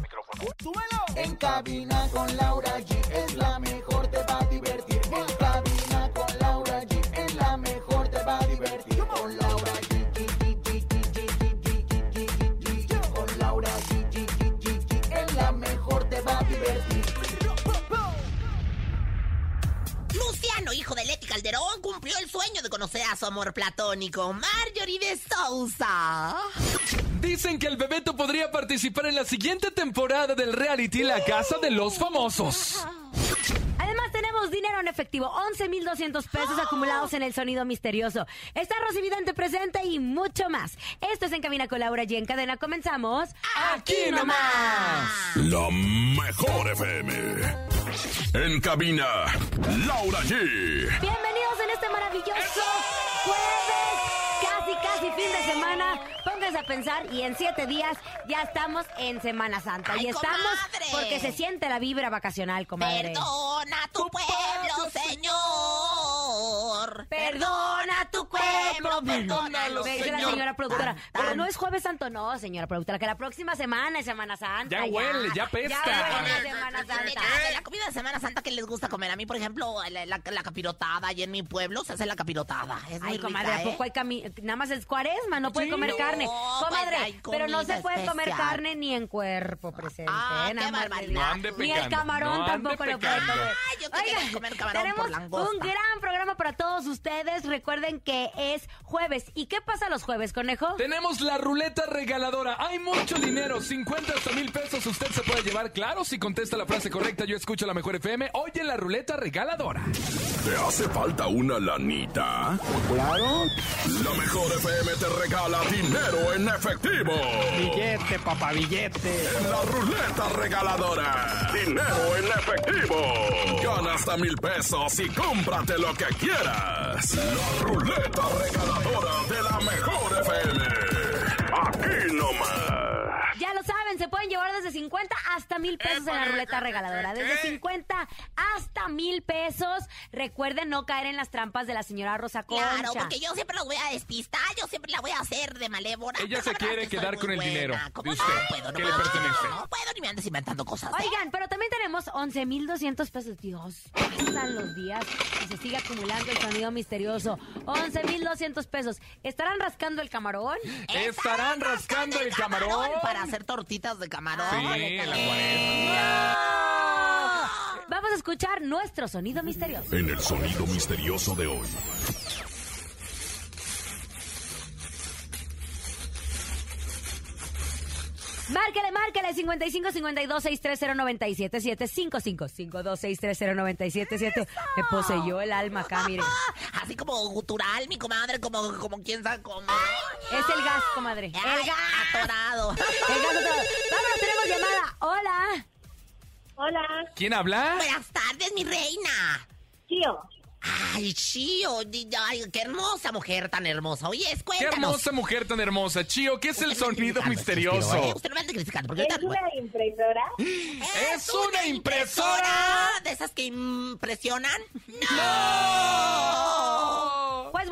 micrófono. ¡Súbelo! En cabina con Laura G es la mejor, te va a divertir. En cabina con Laura G es la mejor, te va a divertir. Con Laura G. Con Laura G. Es la mejor, te va a divertir. Luciano, hijo de Leti Calderón, cumplió el sueño de conocer a su amor platónico, Marjorie de Sousa. Dicen que el Bebeto podría participar en la siguiente temporada del reality La Casa de los Famosos. Además tenemos dinero en efectivo, 11.200 pesos acumulados en el sonido misterioso. Está Rosy Vidente presente y mucho más. Esto es En Cabina con Laura y en cadena comenzamos... ¡Aquí nomás! La mejor FM. En cabina, Laura G. Bienvenidos en este maravilloso jueves, casi casi fin de semana. A pensar y en siete días ya estamos en Semana Santa. ¡Ay, y estamos comadre! porque se siente la vibra vacacional, comadre. Perdona tu pueblo, perdónalo, Me dice la Señor. señora productora. Pero no es jueves santo, no, señora productora, que la próxima semana es Semana Santa. Ya huele, ya pesta. Ya huele Semana De Santa. la, comida de Semana Santa que les gusta comer. A mí, por ejemplo, la, capirotada. Allí en mi pueblo se hace la capirotada. Es Ay, comadre, ¿a ¿eh? poco hay cami- Nada más es cuaresma, no puede comer carne. Comadre, hay pero no se puede comer carne ni en cuerpo presente. Ah, ¿eh? Ni el camarón tampoco lo puede comer. Ay, yo quería Oigan, comer camarón tenemos por un gran programa para todos ustedes. Recuerden que es jueves. ¿Y qué pasa los jueves, conejo? Tenemos la ruleta regaladora. Hay mucho dinero, 50 hasta mil pesos. Usted se puede llevar, claro, si contesta la frase correcta. Yo escucho la mejor FM. Oye, la ruleta regaladora. ¿Te hace falta una lanita? Claro. La mejor FM te regala dinero en efectivo. Billete, papá, billete. En la ruleta regaladora. Dinero en efectivo. Gana hasta mil pesos y cómprate lo que quieras. La ruleta regaladora de la mejor FM. Aquí nomás. Ya lo saben, se pueden llevar desde 50 hasta mil pesos en la ruleta regaladora. Desde 50 hasta mil pesos. Recuerden no caer en las trampas de la señora Rosa Concha. Claro, porque yo siempre los voy a despistar, yo siempre la voy a hacer de malévola. Ella se la quiere que quedar con el buena. dinero ¿Cómo de no? usted, No puedo, no puedo. No puedo ni me andes inventando cosas. ¿eh? Oigan, pero también tenemos 11.200 pesos. Dios, pasan los días y se sigue acumulando el sonido misterioso. 11.200 pesos. ¿Estarán rascando el camarón? ¿Estarán rascando el camarón? Para hacer tortitas de camarón. Sí, la cuaresma. Vamos a escuchar nuestro sonido misterioso. En el sonido misterioso de hoy. Márquele, márquele, 55 52 630 977 55 52 630 977 Me poseyó el alma acá, mire. Así como gutural, mi comadre, como, como quién sabe cómo. Es el gas, comadre. El Ay, gas. Atorado. El gas todo. Vámonos, tenemos llamada. Hola. Hola, ¿Quién habla? Buenas tardes, mi reina. tío. Ay, Chío, ay, qué hermosa mujer tan hermosa. Oye, Qué cuéntanos. hermosa mujer tan hermosa. Chío, ¿qué es el no sonido misterioso? ¿eh? Usted no me ande criticando, porque ¿Es una impresora? ¡Es una impresora! ¿De esas que impresionan? Pues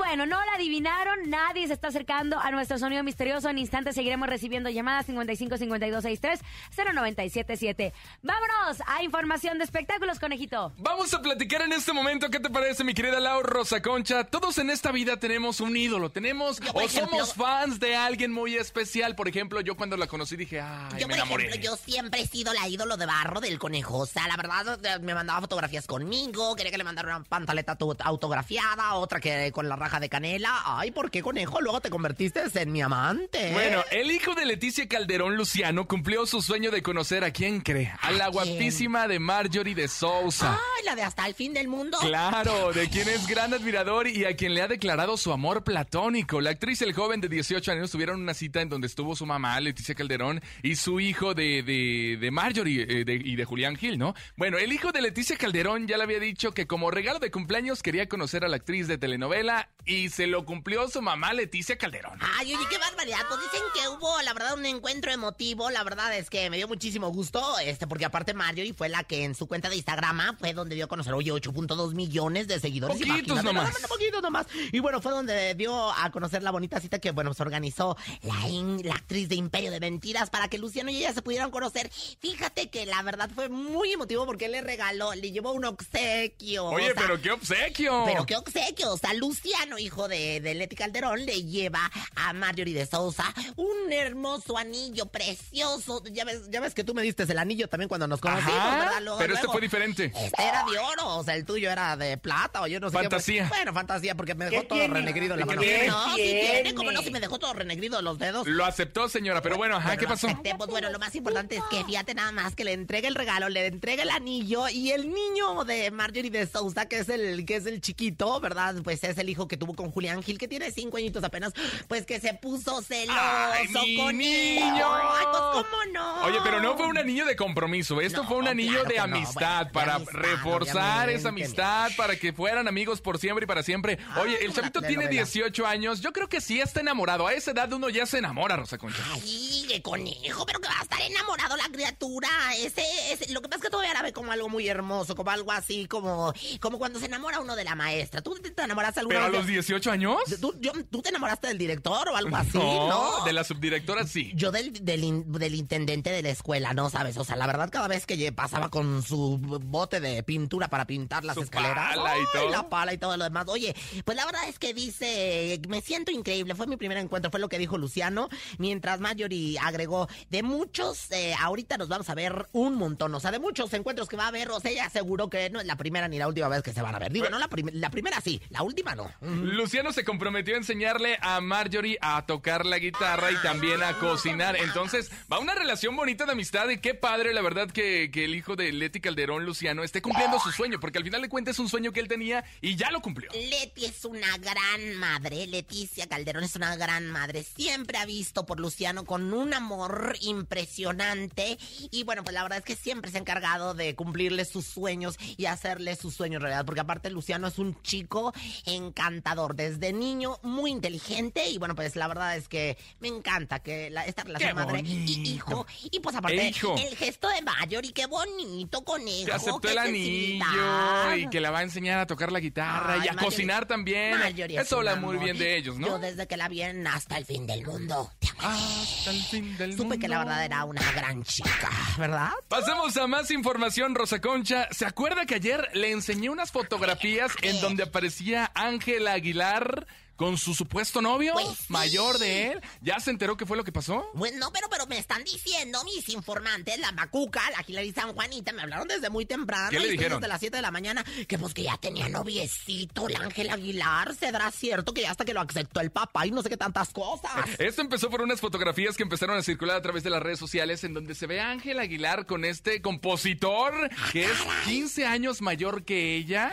bueno, no la adivinaron, nadie se está acercando a nuestro sonido misterioso. En instantes seguiremos recibiendo llamadas 55 52 63 0977. Vámonos a información de espectáculos, conejito. Vamos a platicar en este momento, ¿qué te parece, mi querida Laura Rosa Concha? Todos en esta vida tenemos un ídolo, tenemos Yo, por o ejemplo- somos fans de alguien muy especial. Por ejemplo, yo cuando la conocí dije, ay, Yo, me por enamoré. ejemplo, yo siempre he sido la ídolo de barro del conejo. O sea, la verdad, eh, me mandaba fotografías conmigo, quería que le mandara una pantaleta autografiada, otra que con la raja hoja de canela. Ay, ¿por qué, conejo? Luego te convertiste en mi amante. Bueno, el hijo de Leticia Calderón, Luciano, cumplió su sueño de conocer a quién cree, a la guapísima de Marjorie de Sousa. Ay, la de hasta el fin del mundo. Claro, de quien es gran admirador y a quien le ha declarado su amor platónico. La actriz y el joven de 18 años tuvieron una cita en donde estuvo su mamá, Leticia Calderón, y su hijo de, de, de Marjorie eh, de- y de Julián Gil, ¿no? Bueno, el hijo de Leticia Calderón ya le había dicho que como regalo de cumpleaños quería conocer a la actriz de telenovela y se lo cumplió su mamá, Leticia Calderón. Ay, oye, qué barbaridad. Pues dicen que hubo, la verdad, un encuentro emotivo. La verdad es que me dio muchísimo gusto, este, porque aparte Marjorie fue la que en su cuenta de Instagram fue donde dio a conocer, oye, 8.2 millones de seguidores. Poquitos nomás. Poquitos nomás. Y bueno, fue donde dio a conocer la bonita cita que, bueno, se organizó la, in- la actriz de Imperio de Mentiras para que Luciano y ella se pudieran conocer. Fíjate que la verdad fue muy emotivo porque él le regaló, le llevó un obsequio. Oye, o sea, pero qué obsequio. pero qué obsequio. O sea, Luciano, hijo de, de Leti Calderón, le lleva a Marjorie de Sousa un hermoso anillo precioso. Ya ves, ya ves que tú me diste el anillo también cuando nos conocimos, Ajá, ¿verdad? Luego, pero este luego. fue diferente. Este era de oro, o sea, el tuyo era de plata, o yo no sé Fantasía. qué. Bueno, fantasía, porque me dejó ¿Qué todo tiene? renegrido en la ¿Qué mano. No, tiene, tiene? como no, si me dejó todo renegrido los dedos. Lo aceptó, señora, pero bueno, ajá, ¿qué pasó? acepté. Pues bueno, lo más importante es que fíjate nada más que le entregue el regalo, le entregue el anillo y el niño de Marjorie de Sousa, que es el que es el chiquito, ¿verdad? Pues es el hijo que tuvo con Julián Gil, que tiene cinco añitos apenas, pues que se puso celoso ¡Ay, mi con niño! Ay, pues cómo no. Oye, pero no fue un anillo de compromiso, esto No, fue un anillo claro de no, amistad, de para amistad, reforzar esa amistad, para que fueran amigos por siempre y para siempre. Oye, el una chavito tiene telenovela. 18 años, yo creo que sí está enamorado. A esa edad uno ya se enamora, Rosa Concha. Ay, qué conejo, pero que va a estar enamorado la criatura. Ese, ese, lo que pasa es que todavía la ve como algo muy hermoso, como algo así, como, como cuando se enamora uno de la maestra. ¿Tú te, enamoraste alguna ¿Pero a los de- 18 años? ¿Tú, yo- ¿Tú te enamoraste del director o algo así? No, de la subdirectora sí. Yo del, del, in- del intendente de la escuela, ¿no? ¿Sabes? O sea, la verdad, cada vez que pasaba con su bote de pintura para pintar las Su escaleras. pala y ¡ay, todo. la pala y todo lo demás. Oye, pues la verdad es que dice, me siento increíble. Fue mi primer encuentro, fue lo que dijo Luciano. Mientras Marjorie agregó, de muchos, eh, ahorita nos vamos a ver un montón. O sea, de muchos encuentros que va a haber. O sea, ella aseguró que no es la primera ni la última vez que se van a ver. Digo, no la, prim- la primera sí, la última no. Luciano se comprometió a enseñarle a Marjorie a tocar la guitarra y también a cocinar. Entonces, va una relación bonita de amistad y qué padre, la verdad, que, que el hijo de Leti Calderón, Luciano, esté cumpliendo su sueño, porque al final de cuentas es un sueño que él tenía y ya lo cumplió. Leti es una gran madre, Leticia Calderón es una gran madre. Siempre ha visto por Luciano con un amor impresionante. Y bueno, pues la verdad es que siempre se ha encargado de cumplirle sus sueños y hacerle sus sueños realidad. Porque aparte Luciano es un chico encantador, desde niño, muy inteligente. Y bueno, pues la verdad es que me encanta que la- esta relación madre y hijo. Y pues aparte, E hijo. el gesto de Mayor y qué bonito conejo. Que aceptó qué el anillo y que la va a enseñar a tocar la guitarra Ay, y a Marjorie- cocinar también. Marjorie Eso habla muy bien de ellos, ¿no? Yo desde que la vi en Hasta el fin del mundo, te amo. Hasta el fin del Supe que la mundo. verdad era una gran chica, ¿verdad? Pasemos a más información, Rosa Concha. ¿Se acuerda que ayer le enseñé unas fotografías en donde aparecía Ángela Aguilar con su supuesto novio Pues sí. mayor de él? ¿Ya se enteró qué fue lo que pasó? Bueno, pero, pero me están diciendo mis informantes, la Macuca, la Hilary San Juanita, me hablaron desde muy temprano. ¿Qué le dijeron? Desde las 7 de la mañana, que pues que ya tenía noviecito, el Ángel Aguilar. ¿Será cierto que ya hasta que lo aceptó el papá y no sé qué tantas cosas? Esto empezó por unas fotografías que empezaron a circular a través de las redes sociales en donde se ve a Ángel Aguilar con este compositor que es 15 años mayor que ella,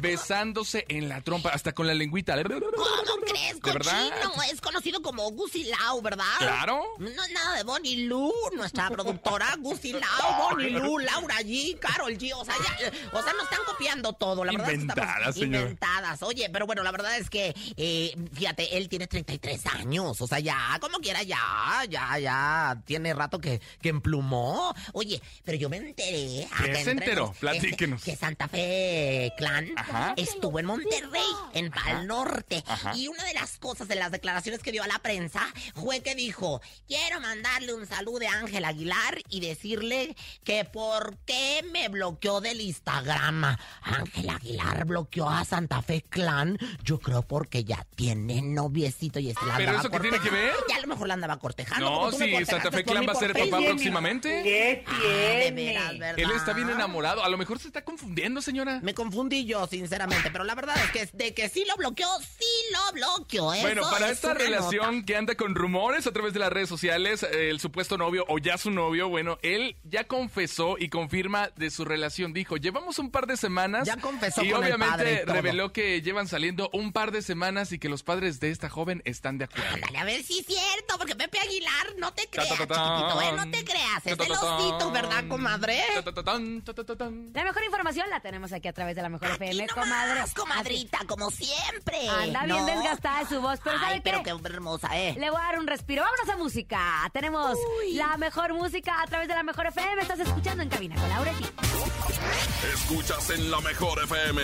besándose en la trompa, hasta con la lengüita. ¿Cómo crees, ¿De verdad? cochino? Es conocido como Gusi Lau, ¿verdad? Claro. No es nada de Bonnie Lu, nuestra productora, Gusi Lau, Bonnie Lu, Laura G, Carol G, o sea, ya, o sea, nos están copiando todo, la verdad. es que estamos Inventadas, señora. Inventadas. Oye, pero bueno, la verdad es que, eh, fíjate, él tiene 33 años, o sea, ya, como quiera, ya, ya, ya, tiene rato que, que emplumó. Oye, pero yo me enteré. acá se enteró? nos, Platíquenos. este, Que Santa Fe Clan Ajá. estuvo en Monterrey, en Norte, Ajá. y una de las cosas de las declaraciones que dio a la prensa fue que dijo, quiero mandarle un saludo de Ángel Aguilar y decirle que por qué me bloqueó del Instagram. Ángel Aguilar bloqueó a Santa Fe Clan, yo creo porque ya tiene noviecito y este la ¿Pero andaba eso qué tiene que ver? Ya a lo mejor la andaba cortejando. No, sí, Santa Fe Clan va a ser papá próximamente. ¿Qué Ah, de tiene? veras, ¿verdad? Él está bien enamorado. A lo mejor se está confundiendo, señora. Me confundí yo, sinceramente, pero la verdad es que de que sí lo bloqueó, sí lo bloqueó. Eso Bueno, para es esta relación nota. que anda con rumores a través de las redes sociales, el supuesto novio o ya su novio, bueno, él ya confesó y confirma de su relación. Dijo, llevamos un par de semanas. Ya confesó Y con el obviamente padre y todo. reveló que llevan saliendo un par de semanas y que los padres de esta joven están de acuerdo. Ándale, a ver si es cierto, porque Pepe Aguilar, no te creas, chiquitito, ¿eh? No te creas, es celosito, ¿verdad, comadre? La mejor información la tenemos aquí a través de la mejor Aquí FM, nomás, comadre. comadrita, como siempre. Anda bien desgastada de su voz, pero Ay, ¿sabe pero qué? qué hermosa, ¿eh? Le voy a dar un respiro. Vámonos a música. Tenemos la mejor música a través de la mejor FM. Estás escuchando en cabina con Laura G. Escuchas en la mejor FM.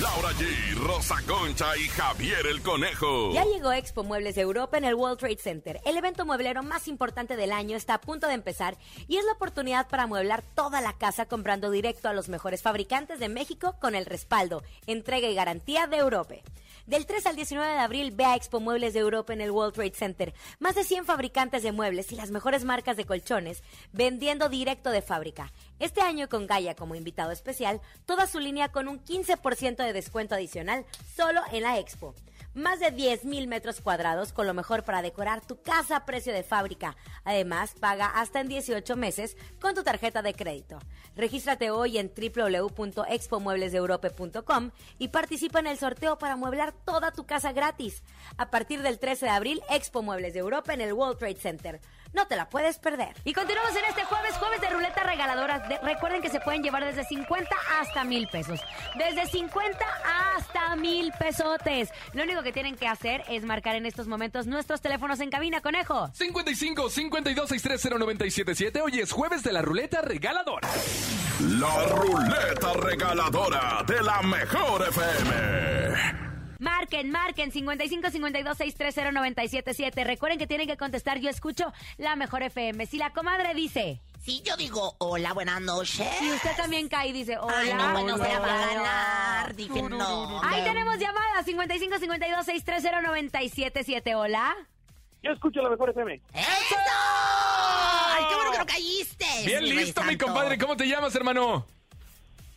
Laura G, Rosa Concha y Javier el Conejo. Ya llegó Expo Muebles de Europa en el World Trade Center. El evento mueblero más importante del año está a punto de empezar y es la oportunidad para amueblar toda la casa comprando directo a los mejores fabricantes de México con el respaldo, entrega y garantía de Europa. Del 3 al 19 de abril ve a Expo Muebles de Europa en el World Trade Center. Más de 100 fabricantes de muebles y las mejores marcas de colchones vendiendo directo de fábrica. Este año con Gaia como invitado especial, toda su línea con un 15% de descuento adicional solo en la Expo. Más de 10 mil metros cuadrados con lo mejor para decorar tu casa a precio de fábrica. Además, paga hasta en 18 meses con tu tarjeta de crédito. Regístrate hoy en www.expomueblesdeeurope.com y participa en el sorteo para mueblar toda tu casa gratis. A partir del 13 de abril, Expo Muebles de Europa en el World Trade Center. No te la puedes perder. Y continuamos en este jueves, jueves de ruleta regaladora. De- recuerden que se pueden llevar desde 50 hasta mil pesos. Desde 50 hasta mil pesotes. Lo único que tienen que hacer es marcar en estos momentos nuestros teléfonos en cabina, conejo. 55 52 630 977. Hoy es jueves de la ruleta regaladora. La ruleta regaladora de la mejor FM. Marquen, marquen 55 52 630 977. Recuerden que tienen que contestar. Yo escucho la mejor FM. Si la comadre dice, Si yo digo hola, buenas noches. si usted también cae y dice, hola. Ay, no, bueno, se la va a hola. ganar. Dije no. Ahí tenemos llamada 55 52 630 977. Hola. Yo escucho la mejor FM. ¡Eso! ¡Ay, qué bueno que no caíste! Bien listo, mi compadre. ¿Cómo te llamas, hermano?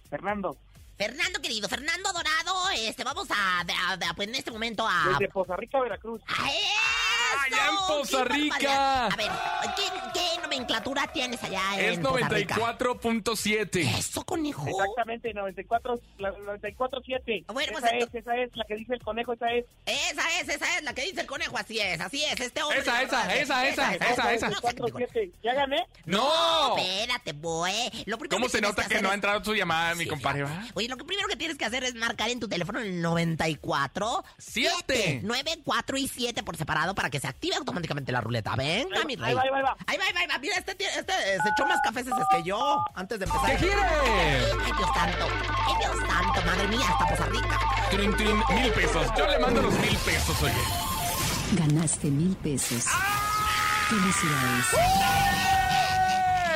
Fernando, Fernando, querido, Fernando Dorado, este, vamos a, a- a- pues en este momento a... desde Poza Rica, Veracruz. ¡A eso! Allá en Poza ¡Qué Rica! A ver, ¿qué, qué nomenclatura tienes allá Es en Poza Rica? 94.7. Eso, conejo. Exactamente, 94, la 94.7. Bueno, pues esa es, esa es la que dice el conejo, esa es. Esa es, esa es la que dice el conejo, así es, así es, este hombre. Esa, esa, verdad, esa, esa, esa, esa. No sé qué digo. 94.7. ¿Ya gané? ¡No! Espérate, boy. Lo primero ¿Cómo se nota que no ha es- entrado tu llamada, mi compadre? Oye, lo que primero que tienes que hacer es marcar en tu teléfono el 94 Siete. 9, 4 y 7 por separado para que se active automáticamente la ruleta. Venga, Ahí- mi ahí rey. va, ahí va, ahí va. Ahí va, ahí. Mira, este, este eh, se echó más cafés que yo antes de empezar. ¿Qué quiere? Ay, Dios santo. Ay, Dios santo. Madre mía, hasta Poza Rica. Trin, trin, mil pesos. Yo le mando los mil pesos, oye. Ganaste mil pesos. Felicidades.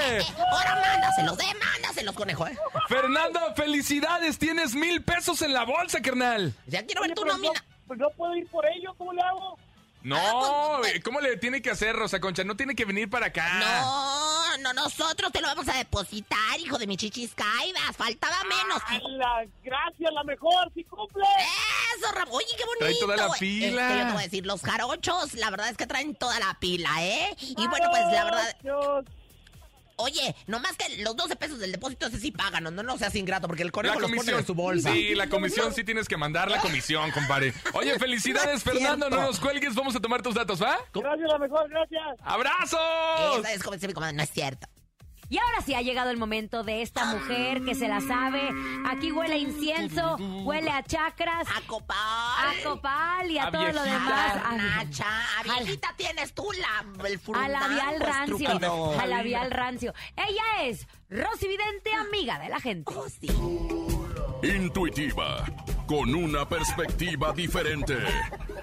¡Eh! Ahora mándaselos, eh, mándaselos, conejo, eh. Fernando, felicidades. Tienes mil pesos en la bolsa, carnal. Ya quiero ver Oye, tu pero nómina. No, pues no puedo ir por ello, ¿cómo le hago? No, ¿cómo le tiene que hacer, Rosa Concha? No tiene que venir para acá. No, no, nosotros te lo vamos a depositar, hijo de mi chichis caídas. Faltaba menos. A la gracias, la mejor, si cumple. Eso, Ram- Oye, qué bonito. Trae toda la pila. Es que yo te voy a decir, los jarochos, la verdad es que traen toda la pila, ¿eh? Y bueno, pues la verdad, Dios. Oye, nomás que los 12 pesos del depósito ese sí pagan, no, no, no seas ingrato, porque el La conejo los pone comisión. en su bolsa. Sí, la comisión sí tienes que mandar la comisión, compadre. Oye, felicidades, No Fernando. No nos cuelgues. Vamos a tomar tus datos, ¿va? Gracias, la mejor, gracias. ¡Abrazos! Esa es como dice mi comadre, no es cierto. Y ahora sí ha llegado el momento de esta mujer que se la sabe. Aquí huele a incienso, huele a chakras, A copal. a copal y a, A todo lo demás. A Nacha, a viejita tienes tú la, el A labial rancio. estúpido. A labial rancio. Ella es Rosy Vidente, amiga de la gente. Oh, sí. Intuitiva, con una perspectiva diferente.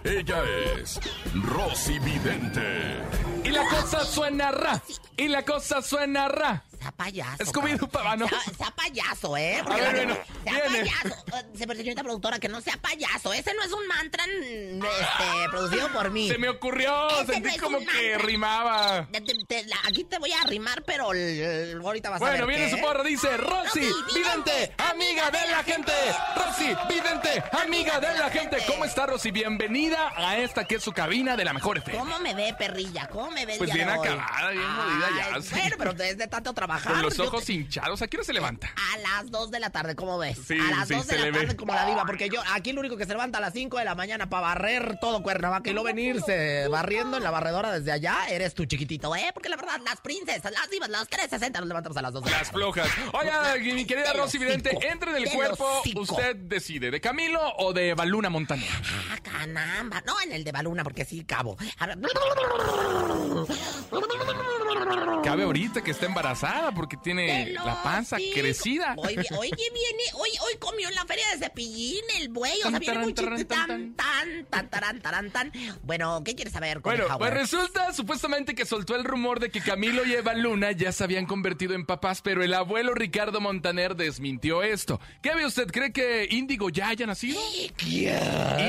Ella es Rosy Vidente. Y la cosa suena ra. Y la cosa suena ra. Sea payaso. Scooby-Doo, no. Sea, sea payaso, ¿eh? Porque A ver, bueno, sea viene. payaso. Eh, se- Señorita productora, que no sea payaso. Ese no es un mantra mm, este, producido por mí. Se me ocurrió, Ese no sentí es como que rimaba. Te- te- te- la- aquí te voy a arrimar, pero ahorita vas a Bueno, ver viene qué. su porra, dice Rosy, Rosy, vidente, amiga de la gente. Rosy, vidente, amiga de la gente. ¿Cómo está Rosy? Bienvenida a esta que es su cabina de la mejor FM. ¿Cómo me ve, perrilla? ¿Cómo me ve Pues bien acabada, bien jodida ya. Bueno, pero es de tanto trabajar. Con los ojos te- hinchados. ¿A qué hora se levanta? A las 2 de la tarde, ¿cómo ves? Sí, a las sí, 2 de la ve. tarde como la diva, porque yo aquí lo único que se levanta a las 5 de la mañana para barrer todo Cuernavaca y luego venirse barriendo en la barredora desde allá, eres tú chiquitito, ¿eh? Porque la verdad, las princesas, las divas, las 360 nos levantamos a las 2 de la Las tarde. flojas. Oiga, mi querida Rosy Vidente, entre en el cuerpo, usted decide, ¿de Camilo o de Baluna Montaner? Ah, caramba. No, en el de Baluna, porque sí, cabo. A ver. Cabe ahorita que está embarazada porque tiene la panza crecida. Oye, oye, viene, hoy, hoy comió en la feria de cepillín el buey, o sea, viene muy Tan, tan, tan, tan, taran, tan. Bueno, ¿qué quieres saber, Bueno, pues resulta supuestamente que soltó el rumor de que Camilo y Eva Luna ya se habían convertido en papás, pero el abuelo Ricardo Montaner desmintió esto. ¿Qué ve usted? ¿Cree que Índigo ya haya nacido? ¿Quién?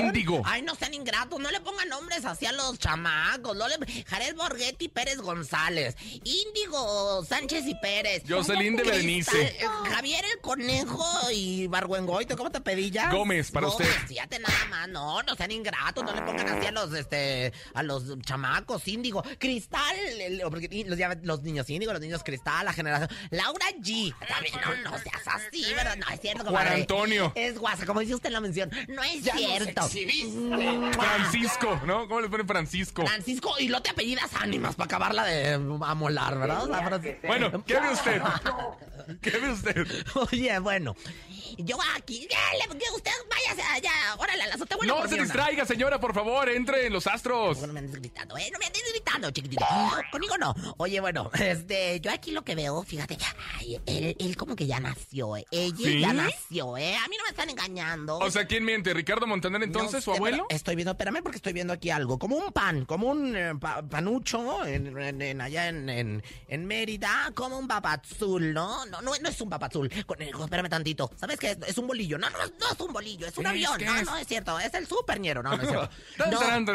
Índigo. Ay, no sean ingratos, no le pongan nombres así a los chamacos. No le... Jared Borghetti Pérez González, Índigo Sánchez y Pérez. Jocelyn de Berenice. eh, Javier el Conejo y Barguengoito, ¿cómo te pedillas? Gómez, para Gómez, usted. Fíjate nada más, no, no sean ingratos, no le pongan así a los, este, a los chamacos, Índigo. Cristal, el- porque los, ya- los niños Índigo, los niños Cristal, la generación. Laura G. También, no, no seas así, ¿verdad? No, es cierto, Juan. Antonio. Es guasa, como dice usted en la mención. No es cierto. Francisco, ¿no? ¿Cómo le pone Francisco? Francisco, y no te apellidas ánimas para acabarla de amolar, ¿verdad? Bueno, ¿qué ve usted? ¿Qué ve usted? Oye, bueno. Yo aquí, que usted váyase allá, órale, a la azotea. bueno, No se distraiga, señora, por favor, entre en los astros. No me andes gritando, ¿eh? No me andes gritando, chiquitito. Conmigo no. Oye, bueno, este, yo aquí lo que veo, fíjate, ay, él, él como que ya nació, ¿eh? Ella ¿Sí? ya nació, ¿eh? A mí no me están engañando. O sea, ¿quién miente? ¿Ricardo Montaner entonces, No su abuelo? Estoy viendo, espérame porque estoy viendo aquí algo. Como un pan, como un eh, pa- panucho en, en- en- allá en, en, en Mérida, como un papazul, ¿no? No, no, no es un papazul. Conejo, espérame tantito. ¿Sabes qué? Es, es un bolillo. No, no, no es un bolillo, es un avión. ¿Qué No, es? no es cierto. Es el superñero. No, no es cierto. No, tan,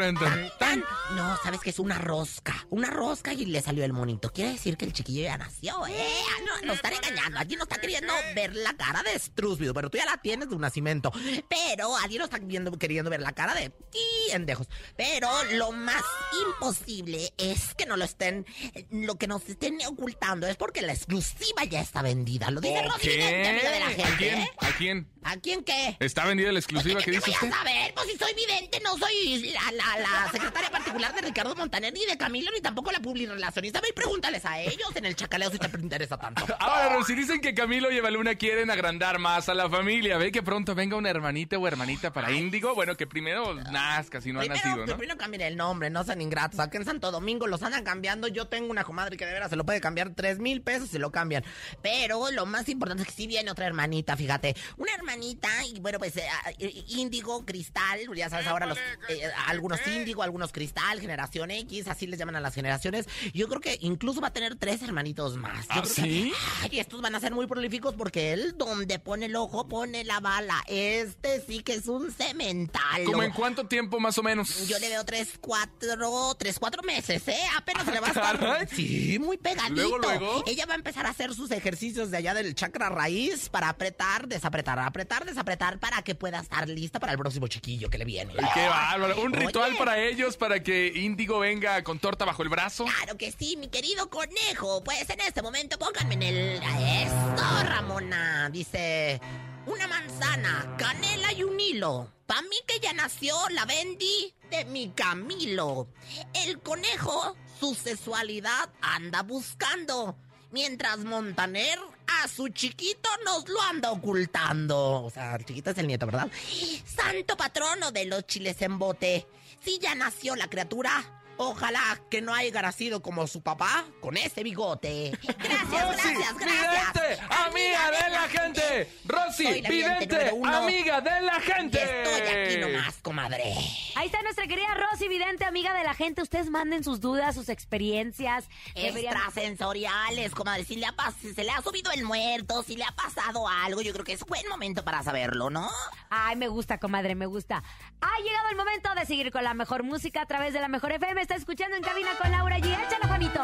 tan. No, ¿sabes qué? Es una rosca. Una rosca y le salió el monito. Quiere decir que el chiquillo ya nació, ¿eh? Ah, No, nos están engañando. Aquí no está queriendo ver la cara de Struzbid, pero tú ya la tienes de un nacimiento. Pero alguien no está viendo, queriendo ver la cara de ti, endejos. Pero lo más imposible es que no lo estén, lo que nos estén ocultando es porque la exclusiva ya está vendida. Lo dice ¿Por Rosy? Vidente, amiga de la gente. ¿A quién? ¿eh? ¿A quién? ¿A quién qué? ¿Está vendida la exclusiva que ¿qué dice usted? a saber? Pues si soy vidente, no soy la, la, la secretaria particular de Ricardo Montaner, ni de Camilo, ni tampoco la publirelacionista. Ve y pregúntales a ellos en el chacaleo si te interesa tanto. Ahora, si dicen que Camilo y Eva Luna quieren agrandar más a la familia, ve que pronto venga una hermanita o hermanita para Índigo. Bueno, que primero nazca si no ha Primero, nacido, ¿no? primero cambien el nombre, no sean ingratos. Aquí en Santo Domingo los andan cambiando. Yo tengo una comadre que de veras se lo puede cambiar tres mil pesos, se lo cambian. Pero lo más importante es que sí viene otra hermanita, fíjate. Una hermanita, y bueno, pues eh, eh, índigo, cristal, ya sabes ahora los eh, algunos índigo, algunos cristal, generación X, así les llaman a las generaciones. Yo creo que incluso va a tener tres hermanitos más. Yo ¿Ah, creo que- sí? Ay, estos van a ser muy prolíficos porque él donde pone el ojo pone la bala. Este sí que es un cemental. ¿Cómo en cuánto tiempo más o menos? Yo le veo tres, cuatro, tres, cuatro meses, ¿eh? Apenas se le va a Caray. estar. Sí, muy pegadito. Luego, luego. Ella va a empezar a hacer sus ejercicios de allá del chakra raíz para apretar, desapretar, apretar, desapretar para que pueda estar lista para el próximo chiquillo que le viene. Qué bárbaro. Un Oye. ritual para ellos para que Índigo venga con torta bajo el brazo. Claro que sí, mi querido conejo. Pues en este momento pónganme en el. Esto, Ramona. Dice. Una manzana, canela y un hilo. Pa' mí que ya nació la Bendy de mi Camilo. El conejo, su sexualidad anda buscando. Mientras Montaner a su chiquito nos lo anda ocultando. O sea, el chiquito es el nieto, ¿verdad? Santo patrono de los chiles en bote. Si ya nació la criatura, ojalá que no haya nacido como su papá con ese bigote. Gracias, Rosy, gracias, gracias. vidente, amiga de la gente. Rosy vidente amiga de la Y gente. estoy aquí nomás, comadre. Ahí está nuestra querida Rosy Vidente, amiga de la gente. Ustedes manden sus dudas, sus experiencias. Extrasensoriales, comadre. Si le ha pas- si se le ha subido el muerto, si le ha pasado algo, yo creo que es buen momento para saberlo, ¿no? Ay, me gusta, comadre, me gusta. Ha llegado el momento de seguir con la mejor música a través de la mejor FM. Está escuchando en cabina con Laura G. Échalo, Juanito.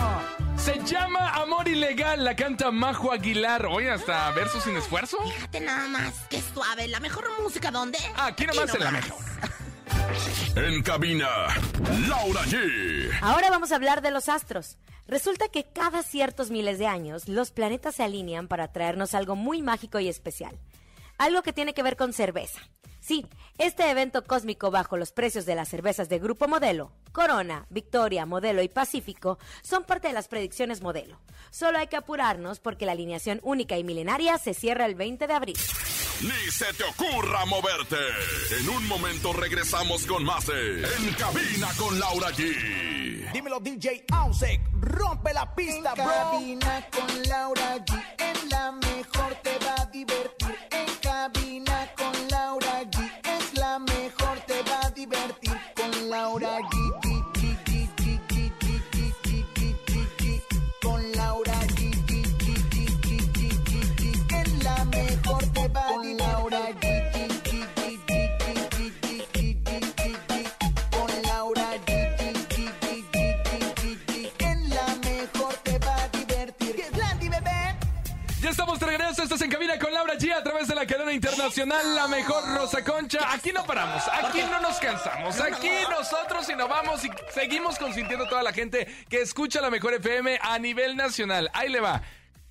Se llama Amor Ilegal, la canta Majo Aguilar. Oye, hasta verso sin esfuerzo. Fíjate nada más, qué suave. La mejor música, ¿dónde? Aquí nomás en la mejor. En cabina, Laura G. Ahora vamos a hablar de los astros. Resulta que cada ciertos miles de años los planetas se alinean para traernos algo muy mágico y especial. Algo que tiene que ver con cerveza. Sí, este evento cósmico bajo los precios de las cervezas de Grupo Modelo, Corona, Victoria, Modelo y Pacífico son parte de las predicciones Modelo. Solo hay que apurarnos porque la alineación única y milenaria se cierra el 20 de abril. Ni se te ocurra moverte. En un momento regresamos con más de En cabina con Laura G. Dímelo DJ Ausek, rompe la pista, En bro. cabina con Laura G. En la mejor te va a divertir. Internacional La Mejor Rosa Concha. Aquí no paramos, aquí no nos cansamos, aquí nosotros innovamos y seguimos consintiendo a toda la gente que escucha La Mejor FM a nivel nacional. Ahí le va.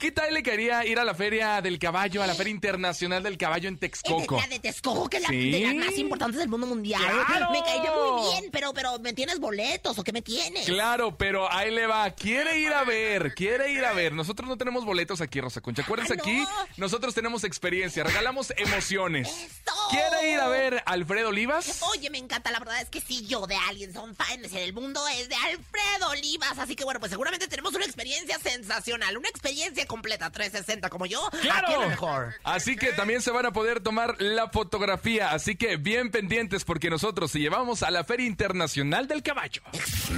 ¿Qué tal le quería ir a la Feria del Caballo, a la Feria Internacional del Caballo en Texcoco? Es la de Texcoco, que es la ¿Sí? de las más importantes del mundo mundial. ¡Claro! Me caería muy bien, pero, pero ¿me tienes boletos o qué me tienes? Claro, pero ahí le va. Quiere ir a ver, quiere ir a ver. Nosotros no tenemos boletos aquí, Rosa Concha. Acuérdense Ah, no. aquí, nosotros tenemos experiencia, regalamos emociones. ¡Eso! ¿Quiere ir a ver Alfredo Olivas? Oye, me encanta, la verdad es que si yo de alguien son fans en el mundo es de Alfredo Olivas, así que bueno, pues seguramente tenemos una experiencia sensacional, una experiencia completa 360 como yo, aquí en mejor. Así que también se van a poder tomar la fotografía. Así que bien pendientes porque nosotros se llevamos a la Feria Internacional del Caballo.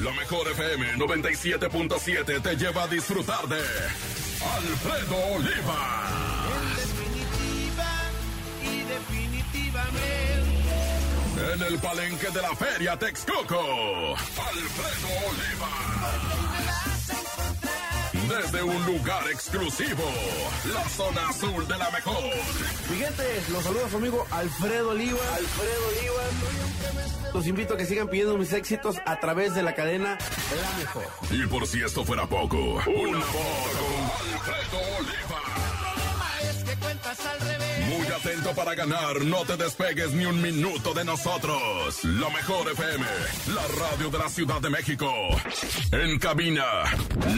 La mejor FM 97.7 te lleva a disfrutar de Alfredo Oliva. En el palenque de la Feria Texcoco, Alfredo Oliva. Desde un lugar exclusivo, la zona azul de la mejor. Mi gente, los saluda su amigo Alfredo Oliva. Alfredo Oliva. Los invito a que sigan pidiendo mis éxitos a través de la cadena La Mejor. Y por si esto fuera poco, una foto con Alfredo Oliva. Muy atento para ganar, no te despegues ni un minuto de nosotros. La mejor FM, la radio de la Ciudad de México. En cabina,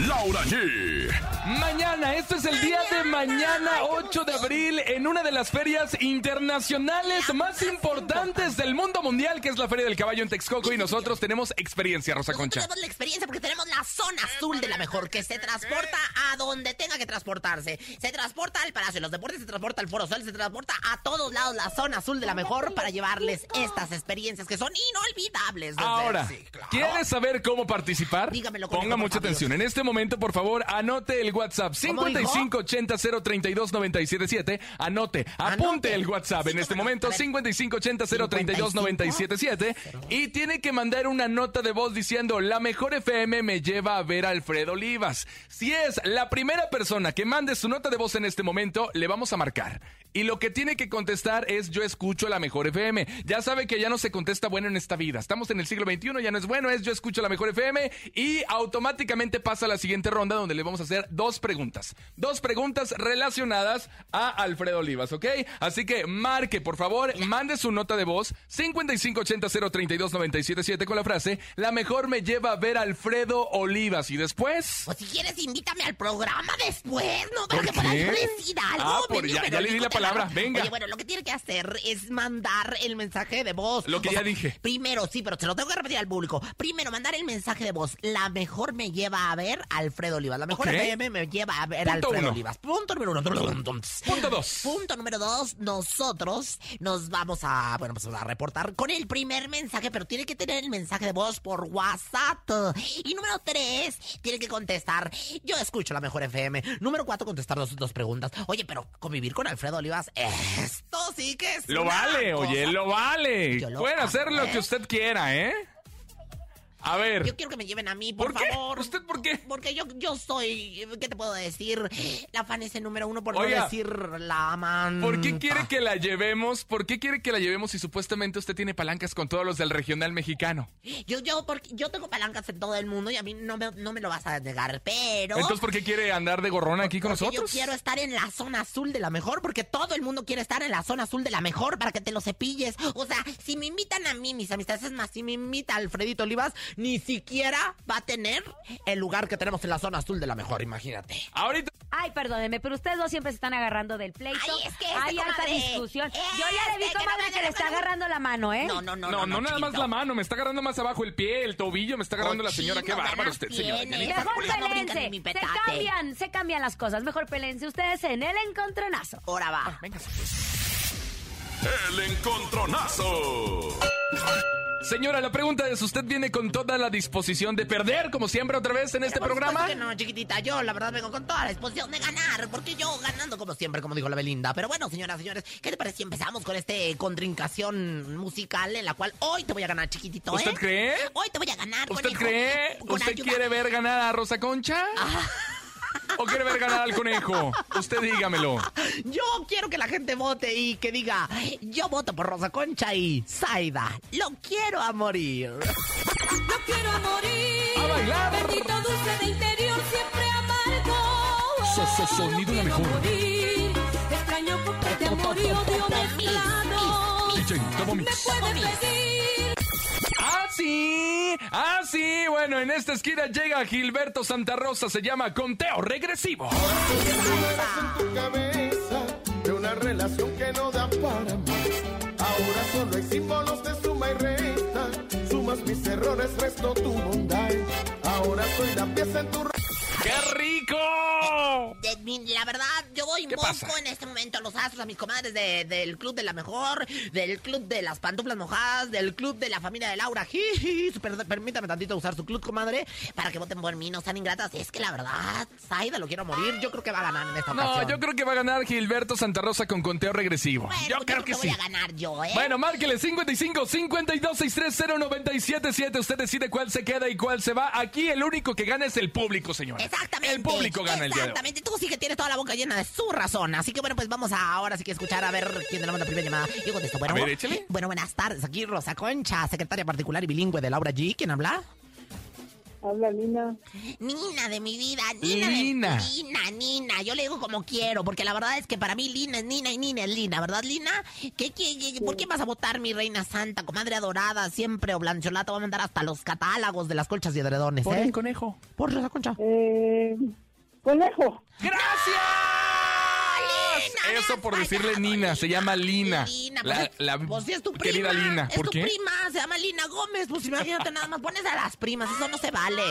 Laura G. Mañana, esto es el día de mañana, 8 de abril, en una de las ferias internacionales más importantes del mundo mundial, que es la Feria del Caballo en Texcoco, y nosotros tenemos experiencia, Rosa Concha. Tenemos la experiencia porque tenemos la zona azul de la mejor, que se transporta a donde tenga que transportarse. Se transporta al Palacio de los Deportes, se transporta al Foro Sol, se transporta a todos lados la zona azul de la mejor para llevarles estas experiencias que son inolvidables. Ahora, Sí, claro. ¿quieres saber cómo participar? Dígamelo, conejo, Ponga mucha atención. En este momento, por favor, anote el WhatsApp. ¿Cómo dijo? 5580-032-977. Anote, apunte Anote. el WhatsApp Sí, en este momento. A ver. 5580-032-977. Y tiene que mandar una nota de voz diciendo, la mejor FM me lleva a ver a Alfredo Olivas. Si es la primera persona que mande su nota de voz en este momento, le vamos a marcar. Y lo que tiene que contestar es yo escucho la mejor FM. Ya sabe que ya no se contesta bueno en esta vida. Estamos en el siglo XXI, ya no es bueno, es yo escucho la mejor FM y automáticamente pasa a la siguiente ronda donde le vamos a hacer dos preguntas. Dos preguntas relacionadas a Alfredo Olivas, ¿ok? Así que marque, por favor, mande su nota de voz 5580-032-977 con la frase La mejor me lleva a ver a Alfredo Olivas y después... Pues si quieres, invítame al programa después, ¿no? Para ¿Por que puedas decir algo. Ah, por- ya- le di la palabra. Venga. Oye, bueno, lo que tiene que hacer es mandar el mensaje de voz. Lo que O ya sea, dije. Primero, sí, pero se lo tengo que repetir al público. Primero, mandar el mensaje de voz. La mejor me lleva a ver a Alfredo Olivas. La mejor. FM me lleva a ver a Punto Alfredo uno. Olivas. Punto número uno. Punto dos. Punto número dos, nosotros nos vamos a, bueno, pues a reportar con el primer mensaje, pero tiene que tener el mensaje de voz por WhatsApp. Y número tres, tiene que contestar, yo escucho la mejor FM. Número cuatro, contestar dos, dos preguntas. Oye, pero convivir con Alfredo Olivas, esto sí que es Lo vale, oye, lo vale. Pueden hacer lo ¿eh? que usted quiera, ¿eh? A ver. Yo quiero que me lleven a mí, por, ¿Por qué? favor. ¿Usted por qué? Porque yo, yo soy, ¿qué te puedo decir? La fan ese número uno, por Oiga, no decir la amante. ¿Por qué quiere que la llevemos? ¿Por qué quiere que la llevemos si supuestamente usted tiene palancas con todos los del regional mexicano? Yo, yo, porque yo tengo palancas en todo el mundo y a mí no me, no me lo vas a negar, pero... Entonces, ¿por qué quiere andar de gorrona aquí con porque nosotros? Yo quiero estar en la zona azul de la mejor, porque todo el mundo quiere estar en la zona azul de la mejor para que te lo cepilles. O sea, si me invitan a mí, mis amistades, es más, si me invita Alfredito Olivas, ni siquiera va a tener el lugar que tenemos en la zona azul de la mejor, imagínate. Ahorita. Ay, perdónenme, pero ustedes dos siempre se están agarrando del pleito. Ay, es que este, Hay alta comadre, discusión. Yo ya le vi, este, que no comadre, que le está agarrando la mano, ¿eh? No, no, no, No, no, no, nada más la mano, me está agarrando más abajo el pie, el tobillo, me está agarrando la señora. Qué bárbaro usted, señora. Mejor no pelense. Se cambian, se cambian las cosas. Mejor pelense ustedes en el encontronazo. Ahora va. Ah, Venga. El encontronazo. Señora, la pregunta es, ¿usted viene con toda la disposición de perder, como siempre, otra vez en este Por programa? que no, chiquitita. Yo, la verdad, vengo con toda la disposición de ganar. Porque yo ganando como siempre, como dijo la Belinda. Pero bueno, señoras, señores, ¿qué te parece si empezamos con este contrincación musical en la cual hoy te voy a ganar, chiquitito, ¿Usted eh? cree? Hoy te voy a ganar, ¿Usted conejo. cree? Con ¿Usted ayuda- quiere ver ganar a Rosa Concha? ¿O quiere ver ganar al conejo? Usted dígamelo. Yo quiero que la gente vote y que diga, yo voto por Rosa Concha y Zaida. Lo quiero a morir. No quiero morir. ¡A bailar! Bendito dulce de interior, siempre amargo. So- so- sonido la mejor. morir. Extraño porque amor y odio toma Me mix. puede pedir. ¡Ah, sí! ¡Ah, sí! Bueno, en esta esquina llega Gilberto Santa Rosa, se llama Conteo Regresivo. en tu cabeza de una relación que no da para más. Ahora solo hay símbolos de suma y resta. Sumas mis errores, resto tu bondad. Ahora soy la pieza en tu ¡Qué rico! De- la verdad, yo ¿Qué invoco pasa? en este momento a los astros, a mis comadres de- del Club de la Mejor, del Club de las Pantuflas Mojadas, del Club de la Familia de Laura. Permítame tantito usar su club, comadre, para que voten por mí, no sean ingratas. Es que la verdad, Zaida, lo quiero morir. Yo creo que va a ganar en esta No, ocasión. yo creo que va a ganar Gilberto Santa Rosa con conteo regresivo. Bueno, yo pues creo que sí. voy a ganar yo, ¿eh? Bueno, márquele 55 52 630 977. Usted decide cuál se queda y cuál se va. Aquí el único que gana es el público, señor. Exactamente. El público gana el día de hoy. Exactamente. Tú sí que tienes toda la boca llena de su razón. Así que bueno, pues vamos a ahora sí que escuchar a ver quién tenemos la primera llamada. Yo contesto. Bueno, A ver, échale. Bueno, buenas tardes. Aquí Rosa Concha, secretaria particular y bilingüe de Laura G. ¿Quién habla? Habla Nina. Nina de mi vida, Nina. Lina. De, Nina, Nina. Yo le digo como quiero, porque la verdad es que para mí Lina es Nina y Nina es Lina, ¿verdad, Lina? ¿Qué, qué, qué- por qué vas a votar, mi reina santa, comadre adorada, siempre o blancholata? Va a mandar hasta los catálogos de las colchas y edredones, Por ¿eh? el conejo. Por Rosa Concha. Eh, conejo. ¡Gracias! Eso por decirle Nina, se llama Lina. Lina, La, pues, la pues sí es tu prima. querida Lina. Es ¿Por tu qué? prima, se llama Lina Gómez. Pues imagínate, nada más pones a las primas, eso no se vale.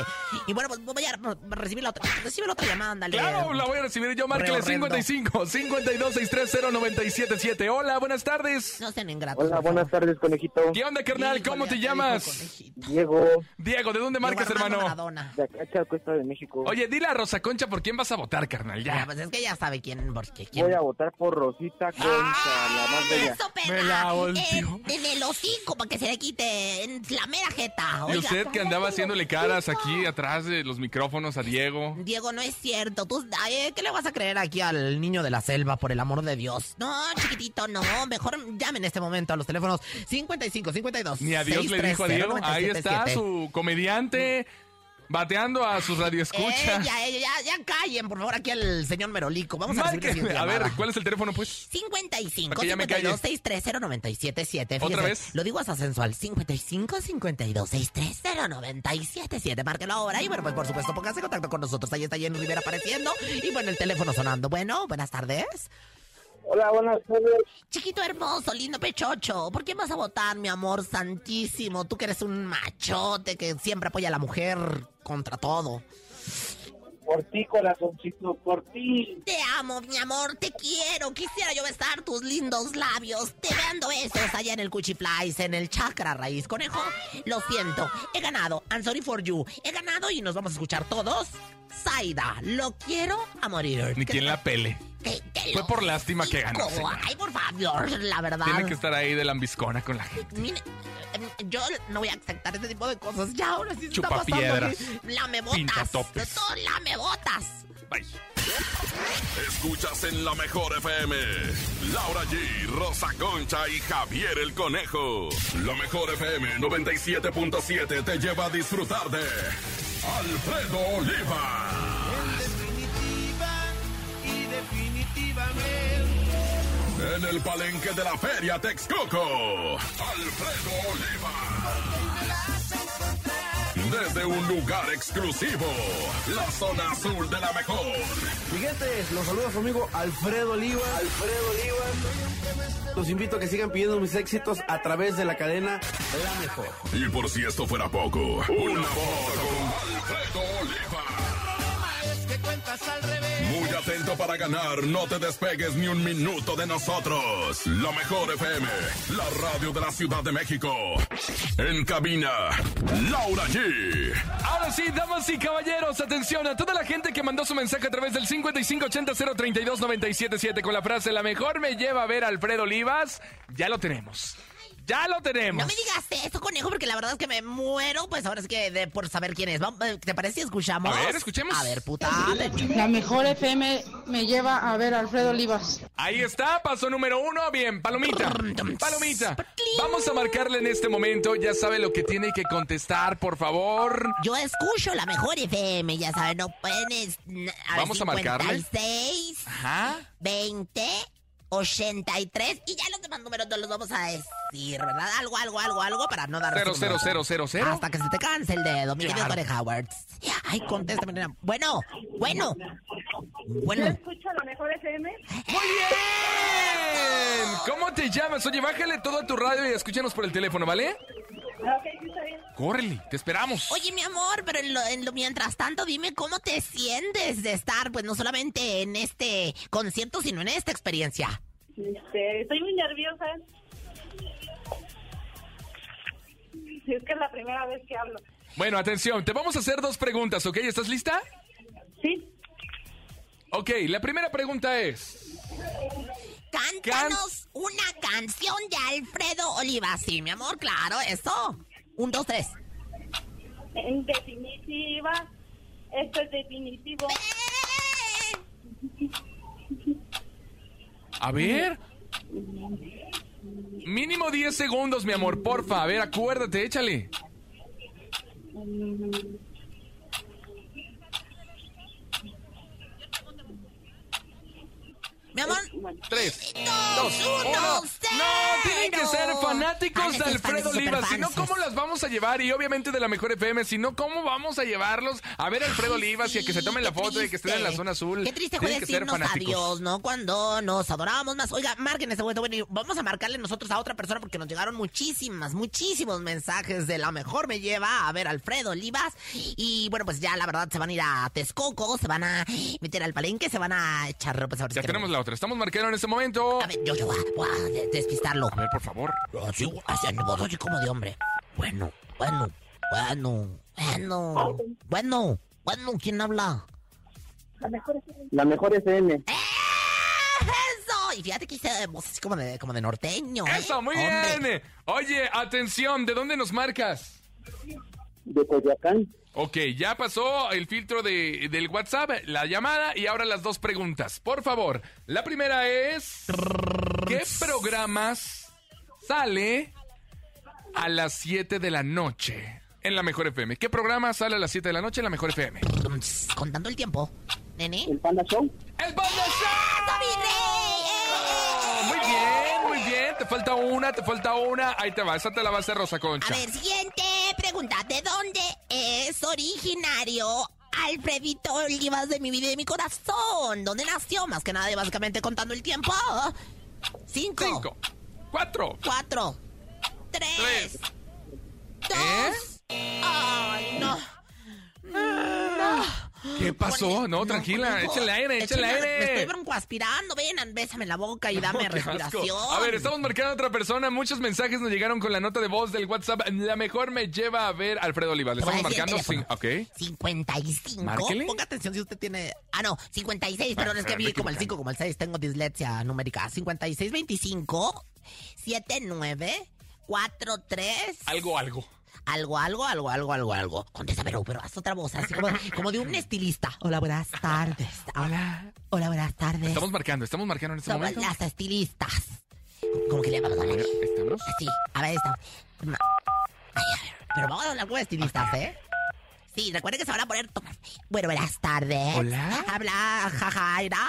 Y bueno, pues voy a recibir la otra, recibe la otra llamada, ándale. Claro, la voy a recibir yo. Márquele horrendo. 55 52 630 977. Hola, buenas tardes. No sean ingratos. Hola, buenas tardes, conejito. ¿Qué onda, carnal? Híjole, ¿Cómo te llamas? Diego, Diego, ¿de dónde marcas, hermano? Maradona. de acá, Chacuesta de México. Oye, dile a Rosa Concha por quién vas a votar, carnal. Ya, Ya. pues es que ya sabe quién, porque quién. Voy a votar por Rosita Concha, la más bella. Eso. Me la Eh, volteó. en el hocico para que se le quite en la mera jeta. Y Oiga. usted que andaba haciéndole caras aquí atrás de los micrófonos a Diego. Diego, no es cierto. Tú, ay, ¿Qué le vas a creer aquí al niño de la selva, por el amor de Dios? No, chiquitito, no. Mejor llame en este momento a los teléfonos 55 52. Ni a Dios le dijo a Diego. Ahí está su comediante bateando a sus radioescuchas. ya, ya, ya, ya callen, por favor, aquí al señor Merolico. Vamos a recibir A ver. ¿cuál es el teléfono, pues? 55 Para que ya me 52 calle. 630 977 ¿Otra vez? Lo digo hasta sensual. 55 52 630 977 Márquelo ahora. Y bueno, pues por supuesto, póngase en contacto con nosotros. Ahí está Jenny Rivera apareciendo. Y bueno, el teléfono sonando. Bueno, buenas tardes. Hola, buenas tardes. Chiquito hermoso, lindo pechocho. ¿Por qué vas a votar, mi amor santísimo? Tú que eres un machote que siempre apoya a la mujer contra todo. Por ti, corazoncito, por ti. Te amo, mi amor, te quiero. Quisiera yo besar tus lindos labios. Te mando besos allá en el Cuchiflies, en el chakra raíz. Conejo, lo siento. He ganado. I'm sorry for you. He ganado y nos vamos a escuchar todos. Zaida, lo quiero a morir. Ni quien la pele. Que- que Fue por lástima que ganó. Ay, por favor, la verdad. Tiene que estar ahí de lambiscona con la gente. Mire, em, yo no voy a aceptar ese tipo de cosas. Ya ahora sí se está pasando. Chupapiedras. aquí. La botas. Pintatopes. De todo la me botas. Bye. Escuchas en la mejor FM. Laura G, Rosa Concha y Javier el Conejo. La mejor FM 97.7 te lleva a disfrutar de Alfredo Oliva. y definitivamente. En el palenque de la Feria Texcoco. Alfredo Oliva. Desde un lugar exclusivo. La zona azul de la mejor. Mi gente, los saluda su amigo Alfredo Oliva. Alfredo Oliva. Los invito a que sigan pidiendo mis éxitos a través de la cadena La Mejor. Y por si esto fuera poco, una foto con Alfredo Oliva. Es que cuentas al revés. Atento para ganar, no te despegues ni un minuto de nosotros. La mejor FM, la radio de la Ciudad de México. En cabina, Laura G. Ahora sí, damas y caballeros, atención a toda la gente que mandó su mensaje a través del 5580-032-977 con la frase La mejor me lleva a ver a Alfredo Olivas. Ya lo tenemos. Ya lo tenemos. No me digas eso, conejo, porque la verdad es que me muero. Pues ahora es que de- por saber quién es. Eh, ¿Te parece si escuchamos? A ver, escuchemos. A ver, puta. La mejor FM me lleva a ver a Alfredo Olivas. Ahí está, paso número uno. Bien, palomita. Palomita. Vamos a marcarle en este momento. Ya sabe lo que tiene que contestar, por favor. Yo escucho la mejor FM, ya saben, no pueden... es- a ver, Vamos a marcarle. 56, Ajá. 20, 83 y ya los demás números no los vamos a decir, ¿verdad? Algo, algo, algo, algo para no dar... Cero, su cero, número. cero, cero, cero. Hasta que se te canse el dedo, mi querido. Conejo Howard. Ay, contéstame. nena. Bueno, bueno, bueno. escucho la mejor FM? ¡Muy bien! ¿Cómo te llamas? Oye, bájale todo a tu radio y escúchanos por el teléfono, ¿vale? Ok, sí, está bien. Córrele, te esperamos. Oye, mi amor, pero en lo, en lo mientras tanto, dime cómo te sientes de estar, pues no solamente en este concierto, sino en esta experiencia. Este, estoy muy nerviosa. Es que es la primera vez que hablo. Bueno, atención, te vamos a hacer dos preguntas, ¿ok? ¿Estás lista? Sí. Ok, la primera pregunta es... Cántanos una canción de Alfredo Oliva. Sí, mi amor, claro, eso. Un, dos, tres. En definitiva, esto es definitivo. A ver. Mínimo 10 segundos, mi amor, porfa. A ver, acuérdate, échale. Mi amor. Tres, dos, uno. No, tienen que ser fanáticos de Alfredo fan, Olivas. Si no, superfans. ¿cómo las vamos a llevar? Y obviamente de la mejor FM. Si no, ¿cómo vamos a llevarlos a ver a Alfredo Olivas y a que se tomen la foto y que estén en la zona azul? Qué triste fue decirnos adiós, ¿no? Cuando nos adorábamos más. Oiga, marquen ese momento. Bueno, vamos a marcarle nosotros a otra persona porque nos llegaron muchísimas, muchísimos mensajes de la mejor me lleva a ver a Alfredo Olivas. Y bueno, pues ya la verdad se van a ir a Texcoco, se van a meter al palenque, se van a echar sí Ya tenemos la otra. Estamos marcando en este momento. A ver, yo, yo voy a, voy a de- despistarlo. A ver, por favor. Así, como de hombre. Bueno, bueno, bueno, bueno, bueno, bueno, ¿quién habla? La mejor FM. La mejor FM. ¡Eso! Y fíjate que hice voz así como de, como de norteño. ¿eh? Eso, muy Hombre. bien. Oye, atención, ¿de dónde nos marcas? De Coyoacán. Ok, ya pasó el filtro de, del WhatsApp, la llamada y ahora las dos preguntas. Por favor, la primera es... ¿Qué programas sale a las 7 de la noche en la Mejor FM? ¿Qué programa sale a las 7 de la noche en la Mejor FM? Contando el tiempo, nene. El Panda Show. ¡El Panda Show! Muy bien, muy bien. Te falta una, te falta una. Ahí te va, esa te la va a hacer Rosa A Concha. ver, siguiente pregunta. ¿De dónde es originario Alfredito Olivas de mi vida y de mi corazón. ¿Dónde nació? Más que nada, y básicamente contando el tiempo. Cinco. Cinco. Cuatro. Cuatro. Tres. Dos. ¿Eh? Ay, no. No. ¿Qué pasó? No, tranquila, échale aire, échale Échale- Me estoy aire. broncoaspirando. Ven, bésame la boca y dame respiración. A ver, estamos marcando a otra persona. Muchos mensajes nos llegaron con la nota de voz del WhatsApp. La mejor me lleva a ver Alfredo Oliva. Le a estamos marcando. Sí, ok. 55. Márquele. Ponga atención si usted tiene. Ah, no, 56. Perdón, es que vi me como el 5, como el 6. Tengo dislexia numérica. 56, 25, 79, 43. Algo, algo. Algo, algo, algo, algo, algo, algo. Contesta, pero, pero haz otra voz, así como, como de un estilista. Hola, buenas tardes. Hola. Hola, buenas tardes. Estamos marcando, estamos marcando en este Somos momento. las estilistas. ¿Cómo que le vamos a hablar? ¿Estamos? Sí, a ver, está. Ay, a ver, pero vamos a hablar con estilistas, ¿eh? Sí, recuerden que se van a poner. Bueno, buenas tardes. Hola. Habla Jajaira.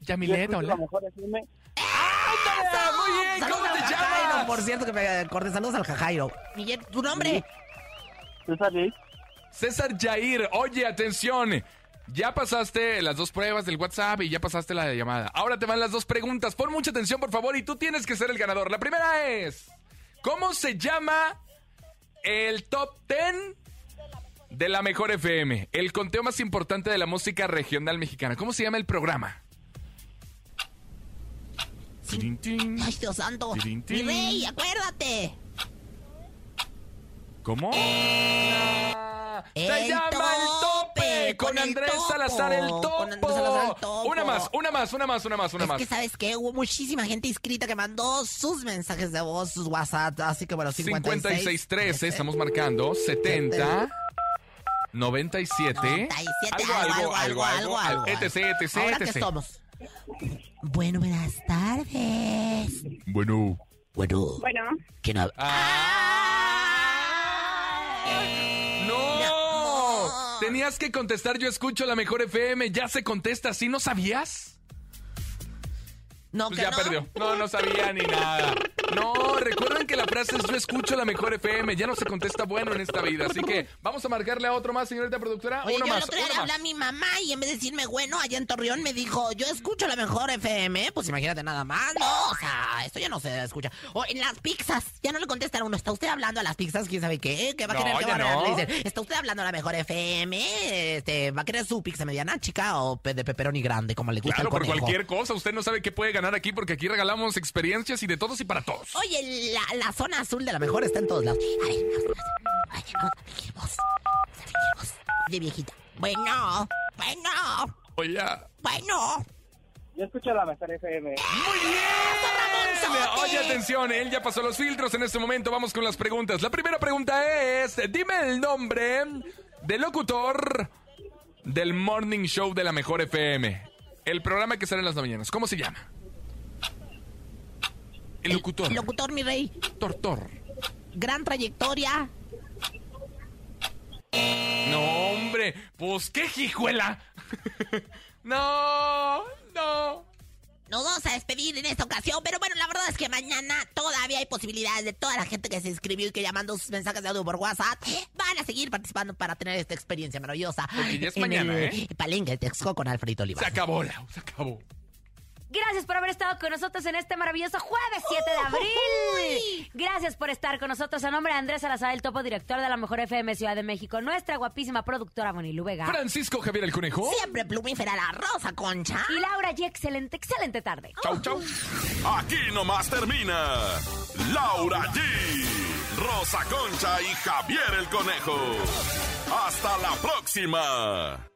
Yamilet, hola. Muy bien, Saludos ¿cómo te Jajairo, llamas? Por cierto, que me acordé. Saludos al Jajairo. Miguel, ¿tu nombre? César Jair, oye, atención. Ya pasaste las dos pruebas del WhatsApp y ya pasaste la llamada. Ahora te van las dos preguntas. Pon mucha atención, por favor, y tú tienes que ser el ganador. La primera es: ¿Cómo se llama el top 10 de la mejor FM? El conteo más importante de la música regional mexicana. ¿Cómo se llama el programa? Ay, Dios santo. Mi rey, acuérdate. ¿Cómo? El Se llama el tope con, Andrés topo, Salazar el topo. con Andrés Salazar el topo. Una más, una más, una más, una más, una es más. que, ¿sabes qué? Hubo muchísima gente inscrita que mandó sus mensajes de voz, sus WhatsApp. Así que, bueno, 56. 5613, estamos marcando 70 97 97, algo, algo, algo, algo, algo. etc, etc, Ahora que etc. somos. Bueno, buenas tardes. Bueno. Bueno. Bueno, ¿Quién habla? ¡No! Tenías que contestar, yo escucho la mejor FM, ya se contesta así, ¿no sabías? No, Pues que ya no. perdió. No, no sabía ni nada. No, recuerden que la frase es yo escucho la mejor FM, ya no se contesta bueno en esta vida. Así que vamos a marcarle a otro más, señorita productora. Oye, uno yo el más, otro día uno le hablé más. a mi mamá y en vez de decirme bueno, allá en Torreón me dijo, yo escucho la mejor FM. Pues imagínate nada más. No, o sea, esto ya no se escucha. O en las pizzas, ya no le contestan a uno. ¿Está usted hablando a las pizzas? ¿Quién sabe qué? ¿Qué va a No, querer que va no. Le dicen, ¿está usted hablando a la mejor FM? Este, ¿Va a querer su pizza mediana, chica o de pepperoni grande, como le gusta Claro, por conejo? cualquier cosa. Usted no sabe qué puede ganar aquí porque aquí regalamos experiencias y de todos y para todos. Oye, la, la zona azul de la mejor está en todos lados. A ver, vamos, vamos, vamos, vamos, vamos, vamos. De viejita. Bueno, bueno, Oye, bueno. Yo escucho la mejor FM. Muy bien. Oye, atención, él ya pasó los filtros en este momento. Vamos con las preguntas. La primera pregunta es: dime el nombre del locutor del Morning Show de la Mejor FM. El programa que sale en las mañanas. ¿Cómo se llama? El locutor. El locutor, mi rey. Tortor. Gran trayectoria. No, hombre. Pues qué jijuela. no, no. Nos vamos a despedir en esta ocasión, pero bueno, la verdad es que mañana todavía hay posibilidades de toda la gente que se inscribió y que llamando sus mensajes de audio por WhatsApp van a seguir participando para tener esta experiencia maravillosa. Porque ya es en mañana, el ¿eh? Palenque con Alfredito Oliva. Se acabó, Lau, se acabó. Gracias por haber estado con nosotros en este maravilloso jueves 7 de abril. Gracias por estar con nosotros. A nombre de Andrés Salazar, el topo director de la Mejor FM Ciudad de México, nuestra guapísima productora Bonilu Vega. Francisco Javier el Conejo. Siempre plumífera la rosa, concha. Y Laura G, excelente, excelente tarde. Chau, chau. Aquí nomás termina Laura G, Rosa Concha y Javier el Conejo. Hasta la próxima.